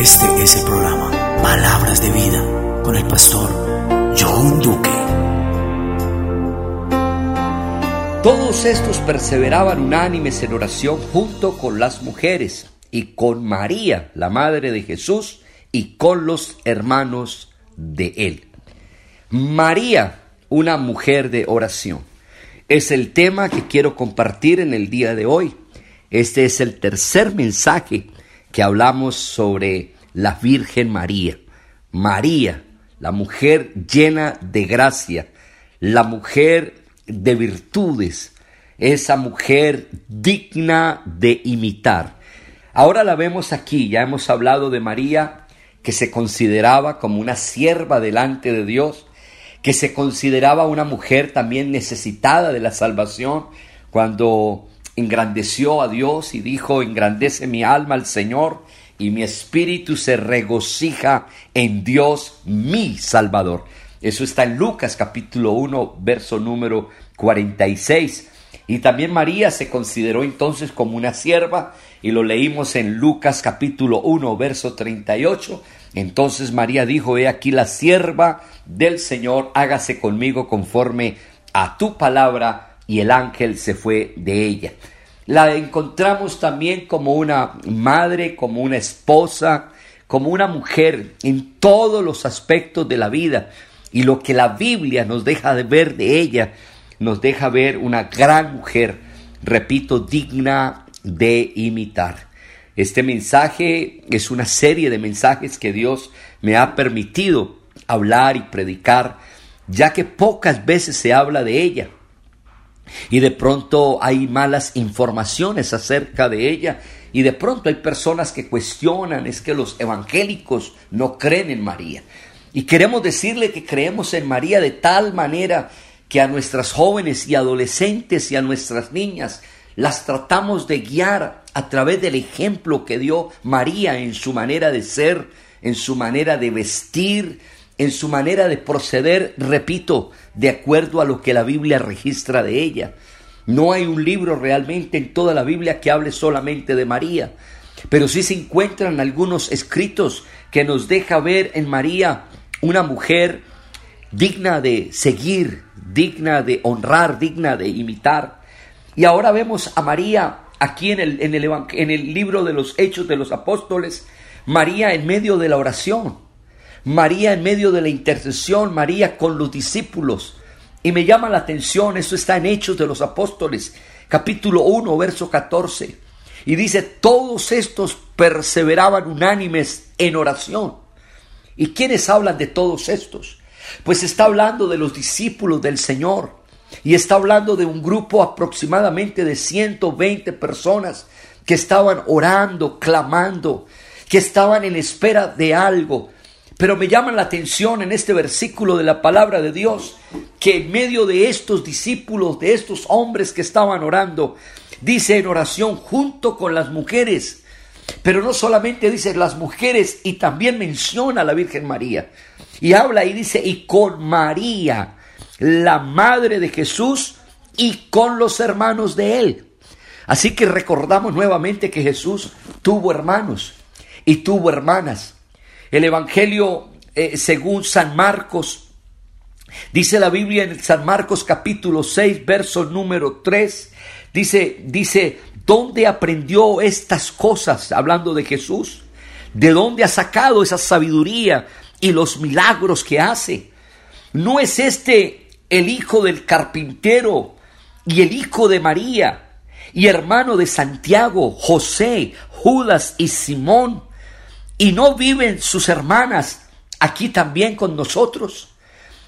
Este es el programa Palabras de Vida con el pastor John Duque. Todos estos perseveraban unánimes en oración junto con las mujeres y con María, la madre de Jesús, y con los hermanos de él. María, una mujer de oración, es el tema que quiero compartir en el día de hoy. Este es el tercer mensaje que hablamos sobre la Virgen María. María, la mujer llena de gracia, la mujer de virtudes, esa mujer digna de imitar. Ahora la vemos aquí, ya hemos hablado de María que se consideraba como una sierva delante de Dios, que se consideraba una mujer también necesitada de la salvación, cuando engrandeció a Dios y dijo, engrandece mi alma al Señor y mi espíritu se regocija en Dios mi Salvador. Eso está en Lucas capítulo 1, verso número 46. Y también María se consideró entonces como una sierva y lo leímos en Lucas capítulo 1, verso 38. Entonces María dijo, he aquí la sierva del Señor, hágase conmigo conforme a tu palabra y el ángel se fue de ella. La encontramos también como una madre, como una esposa, como una mujer en todos los aspectos de la vida. Y lo que la Biblia nos deja de ver de ella, nos deja ver una gran mujer, repito, digna de imitar. Este mensaje es una serie de mensajes que Dios me ha permitido hablar y predicar, ya que pocas veces se habla de ella. Y de pronto hay malas informaciones acerca de ella. Y de pronto hay personas que cuestionan, es que los evangélicos no creen en María. Y queremos decirle que creemos en María de tal manera que a nuestras jóvenes y adolescentes y a nuestras niñas las tratamos de guiar a través del ejemplo que dio María en su manera de ser, en su manera de vestir, en su manera de proceder, repito, de acuerdo a lo que la Biblia registra de ella. No hay un libro realmente en toda la Biblia que hable solamente de María, pero sí se encuentran algunos escritos que nos deja ver en María una mujer digna de seguir, digna de honrar, digna de imitar. Y ahora vemos a María aquí en el, en el, en el libro de los Hechos de los Apóstoles, María en medio de la oración. María en medio de la intercesión, María con los discípulos. Y me llama la atención, eso está en Hechos de los Apóstoles, capítulo 1, verso 14. Y dice, todos estos perseveraban unánimes en oración. ¿Y quiénes hablan de todos estos? Pues está hablando de los discípulos del Señor. Y está hablando de un grupo aproximadamente de 120 personas que estaban orando, clamando, que estaban en espera de algo, pero me llama la atención en este versículo de la palabra de Dios que en medio de estos discípulos, de estos hombres que estaban orando, dice en oración junto con las mujeres, pero no solamente dice las mujeres y también menciona a la Virgen María. Y habla y dice, y con María, la madre de Jesús, y con los hermanos de él. Así que recordamos nuevamente que Jesús tuvo hermanos y tuvo hermanas. El Evangelio eh, según San Marcos, dice la Biblia en San Marcos capítulo 6, verso número 3, dice, dice, ¿dónde aprendió estas cosas? Hablando de Jesús. ¿De dónde ha sacado esa sabiduría y los milagros que hace? ¿No es este el hijo del carpintero y el hijo de María y hermano de Santiago, José, Judas y Simón? Y no viven sus hermanas aquí también con nosotros.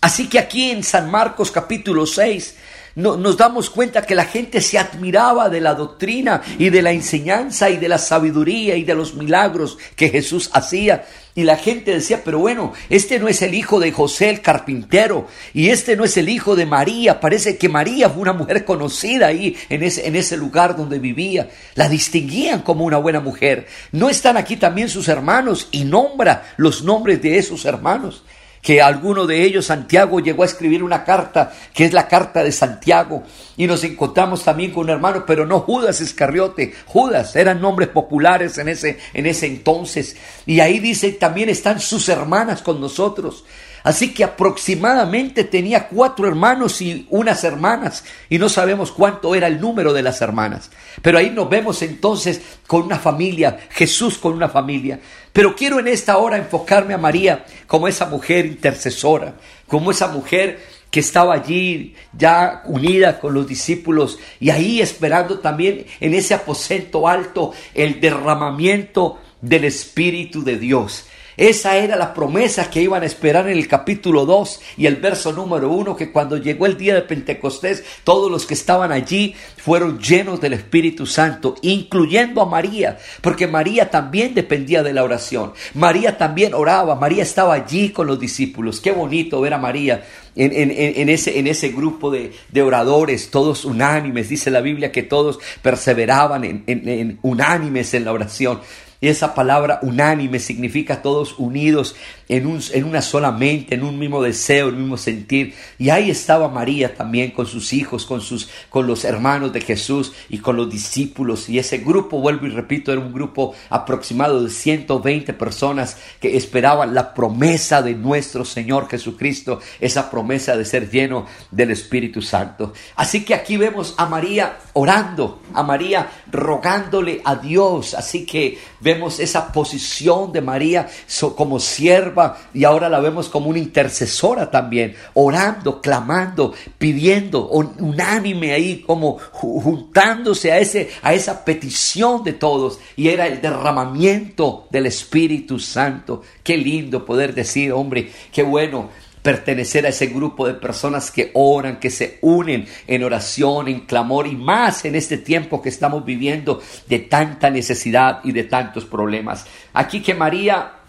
Así que aquí en San Marcos capítulo 6 nos damos cuenta que la gente se admiraba de la doctrina y de la enseñanza y de la sabiduría y de los milagros que Jesús hacía. Y la gente decía, pero bueno, este no es el hijo de José el carpintero y este no es el hijo de María. Parece que María fue una mujer conocida ahí en ese, en ese lugar donde vivía. La distinguían como una buena mujer. ¿No están aquí también sus hermanos? Y nombra los nombres de esos hermanos. Que alguno de ellos, Santiago, llegó a escribir una carta, que es la carta de Santiago, y nos encontramos también con un hermano, pero no Judas Iscariote, Judas, eran nombres populares en ese, en ese entonces, y ahí dice, también están sus hermanas con nosotros. Así que aproximadamente tenía cuatro hermanos y unas hermanas, y no sabemos cuánto era el número de las hermanas. Pero ahí nos vemos entonces con una familia, Jesús con una familia. Pero quiero en esta hora enfocarme a María como esa mujer intercesora, como esa mujer que estaba allí ya unida con los discípulos y ahí esperando también en ese aposento alto el derramamiento del Espíritu de Dios. Esa era la promesa que iban a esperar en el capítulo 2 y el verso número 1, que cuando llegó el día de Pentecostés, todos los que estaban allí fueron llenos del Espíritu Santo, incluyendo a María, porque María también dependía de la oración. María también oraba, María estaba allí con los discípulos. Qué bonito ver a María en, ese, en ese, grupo de, de, oradores, todos unánimes. Dice la Biblia que todos perseveraban en, unánimes en la oración. Esa palabra unánime significa todos unidos en, un, en una sola mente, en un mismo deseo, en un mismo sentir. Y ahí estaba María también con sus hijos, con, sus, con los hermanos de Jesús y con los discípulos. Y ese grupo, vuelvo y repito, era un grupo aproximado de 120 personas que esperaban la promesa de nuestro Señor Jesucristo, esa promesa de ser lleno del Espíritu Santo. Así que aquí vemos a María orando, a María rogándole a Dios. Así que vemos esa posición de María como sierva y ahora la vemos como una intercesora también, orando, clamando, pidiendo, unánime ahí, como juntándose a, ese, a esa petición de todos. Y era el derramamiento del Espíritu Santo. Qué lindo poder decir, hombre, qué bueno pertenecer a ese grupo de personas que oran, que se unen en oración, en clamor y más en este tiempo que estamos viviendo de tanta necesidad y de tantos problemas. Aquí que María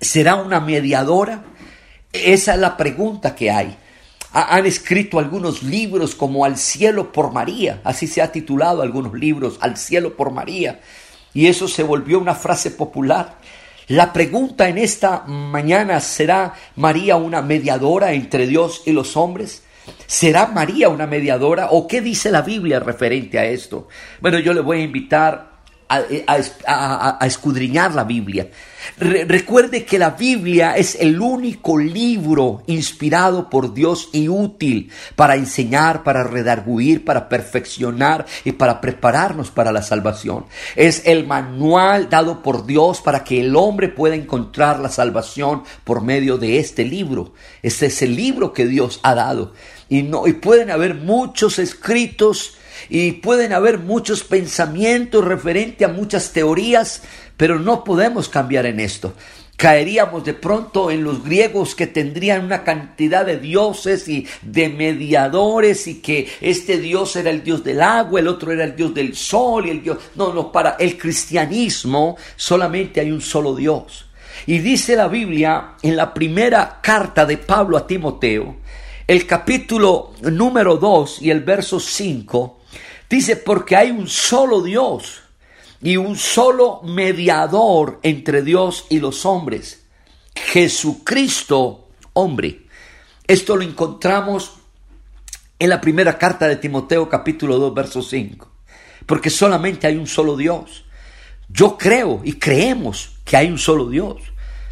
¿Será una mediadora? Esa es la pregunta que hay. Han escrito algunos libros como Al cielo por María, así se ha titulado algunos libros, Al cielo por María, y eso se volvió una frase popular. La pregunta en esta mañana, ¿será María una mediadora entre Dios y los hombres? ¿Será María una mediadora? ¿O qué dice la Biblia referente a esto? Bueno, yo le voy a invitar a, escudriñar la Biblia. recuerde que la Biblia es el único libro inspirado por Dios y útil para enseñar, para redarguir, para perfeccionar y para prepararnos para la salvación. Es el manual dado por Dios para que el hombre pueda encontrar la salvación por medio de este libro. Este es el libro que Dios ha dado. Y, no, y pueden haber muchos escritos y pueden haber muchos pensamientos referente a muchas teorías, pero no podemos cambiar en esto. Caeríamos de pronto en los griegos que tendrían una cantidad de dioses y de mediadores y que este dios era el dios del agua, el otro era el dios del sol y el dios... No, no, para el cristianismo solamente hay un solo Dios. Y dice la Biblia en la primera carta de Pablo a Timoteo, el capítulo número 2 y el verso 5, Dice, porque hay un solo Dios y un solo mediador entre Dios y los hombres, Jesucristo hombre. Esto lo encontramos en la primera carta de Timoteo capítulo 2 verso 5, porque solamente hay un solo Dios. Yo creo y creemos que hay un solo Dios.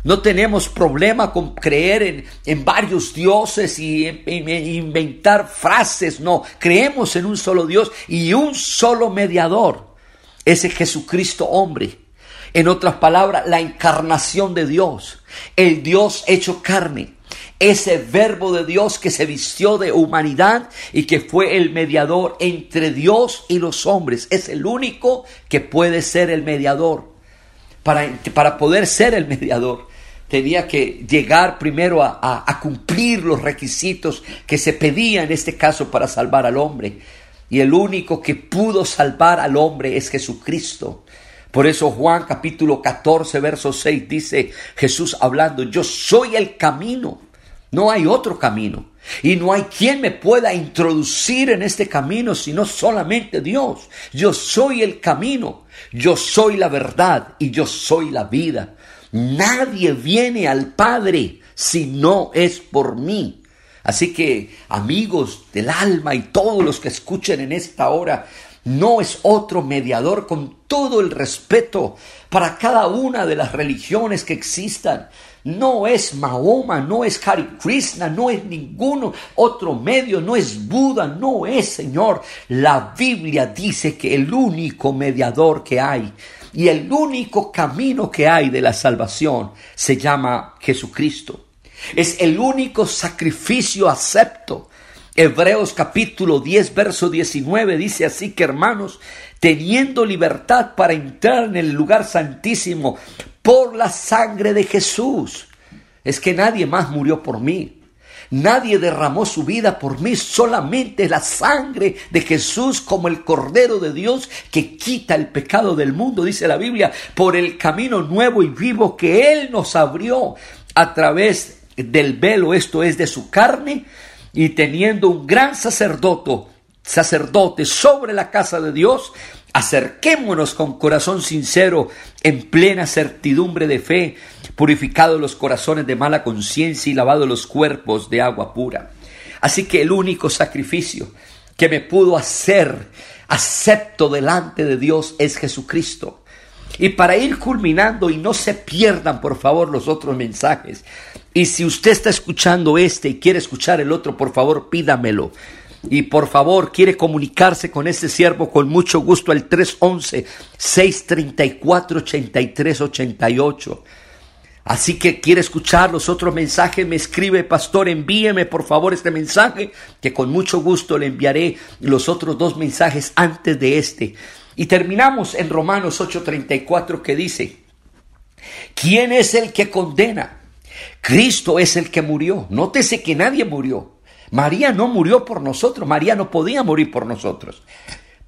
No tenemos problema con creer en, varios dioses y inventar frases. No, creemos en un solo Dios y un solo mediador. Ese Jesucristo hombre. En otras palabras, la encarnación de Dios. El Dios hecho carne. Ese verbo de Dios que se vistió de humanidad y que fue el mediador entre Dios y los hombres. Es el único que puede ser el mediador. Para, para poder ser el mediador tenía que llegar primero a, cumplir los requisitos que se pedían en este caso para salvar al hombre. Y el único que pudo salvar al hombre es Jesucristo. Por eso Juan capítulo 14, verso 6 dice Jesús hablando, yo soy el camino, no hay otro camino. Y no hay quien me pueda introducir en este camino sino solamente Dios. Yo soy el camino, yo soy la verdad y yo soy la vida. Nadie viene al Padre si no es por mí. Así que, amigos del alma y todos los que escuchen en esta hora, no es otro mediador con todo el respeto para cada una de las religiones que existan. No es Mahoma, no es Hari Krishna, no es ninguno otro medio, no es Buda, no es Señor. La Biblia dice que el único mediador que hay y el único camino que hay de la salvación se llama Jesucristo. Es el único sacrificio acepto. Hebreos capítulo 10, verso 19 dice así que hermanos, teniendo libertad para entrar en el lugar santísimo por la sangre de Jesús. Es que nadie más murió por mí. Nadie derramó su vida por mí, solamente la sangre de Jesús como el Cordero de Dios que quita el pecado del mundo, dice la Biblia, por el camino nuevo y vivo que Él nos abrió a través del velo, esto es de su carne, y teniendo un gran sacerdote, sacerdote sobre la casa de Dios, acerquémonos con corazón sincero, en plena certidumbre de fe, purificados los corazones de mala conciencia y lavados los cuerpos de agua pura. Así que el único sacrificio que me pudo hacer acepto delante de Dios es Jesucristo. Y para ir culminando y no se pierdan por favor los otros mensajes. Y si usted está escuchando este y quiere escuchar el otro, por favor pídamelo. Y por favor quiere comunicarse con este siervo con mucho gusto al 311-634-8388. Así que quiere escuchar los otros mensajes, me escribe, pastor, envíeme por favor este mensaje, que con mucho gusto le enviaré los otros dos mensajes antes de este. Y terminamos en Romanos 8:34 que dice, ¿quién es el que condena? Cristo es el que murió. Nótese que nadie murió. María no murió por nosotros, María no podía morir por nosotros.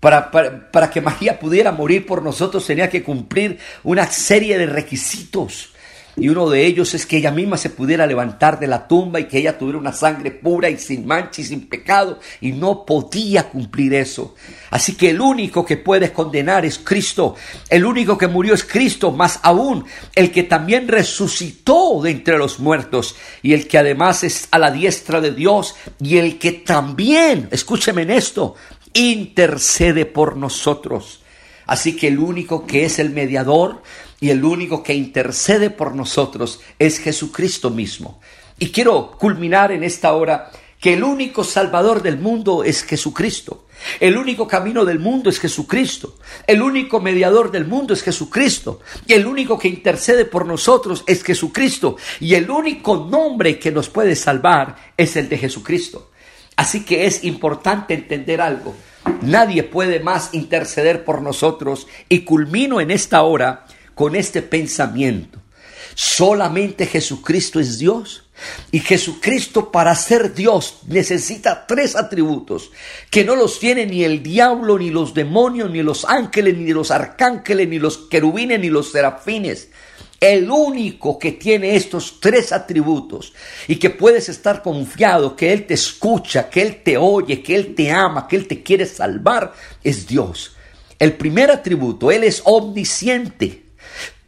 Para, para, para, que María pudiera morir por nosotros tenía que cumplir una serie de requisitos. Y uno de ellos es que ella misma se pudiera levantar de la tumba y que ella tuviera una sangre pura y sin mancha y sin pecado. Y no podía cumplir eso. Así que el único que puede condenar es Cristo. El único que murió es Cristo. Más aún, el que también resucitó de entre los muertos. Y el que además es a la diestra de Dios. Y el que también, escúcheme en esto, intercede por nosotros. Así que el único que es el mediador y el único que intercede por nosotros es Jesucristo mismo. Y quiero culminar en esta hora que el único Salvador del mundo es Jesucristo. El único camino del mundo es Jesucristo. El único mediador del mundo es Jesucristo. Y el único que intercede por nosotros es Jesucristo. Y el único nombre que nos puede salvar es el de Jesucristo. Así que es importante entender algo. Nadie puede más interceder por nosotros. Y culmino en esta hora con este pensamiento. Solamente Jesucristo es Dios. Y Jesucristo para ser Dios necesita tres atributos que no los tiene ni el diablo, ni los demonios, ni los ángeles, ni los arcángeles, ni los querubines, ni los serafines. El único que tiene estos tres atributos y que puedes estar confiado que Él te escucha, que Él te oye, que Él te ama, que Él te quiere salvar, es Dios. El primer atributo, Él es omnisciente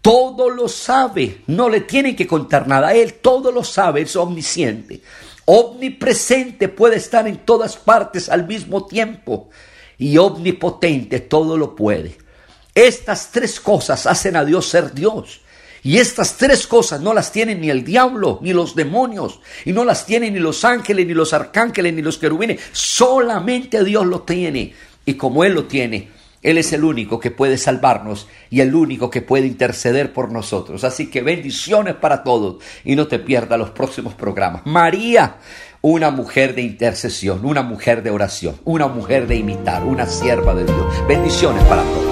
todo lo sabe, no le tiene que contar nada, Él todo lo sabe, es omnisciente. Omnipresente puede estar en todas partes al mismo tiempo y omnipotente todo lo puede. Estas tres cosas hacen a Dios ser Dios. Y estas tres cosas no las tienen ni el diablo, ni los demonios, y no las tienen ni los ángeles, ni los arcángeles, ni los querubines. Solamente Dios lo tiene. Y como Él lo tiene, él es el único que puede salvarnos y el único que puede interceder por nosotros. Así que bendiciones para todos y no te pierdas los próximos programas. María, una mujer de intercesión, una mujer de oración, una mujer de imitar, una sierva de Dios. Bendiciones para todos.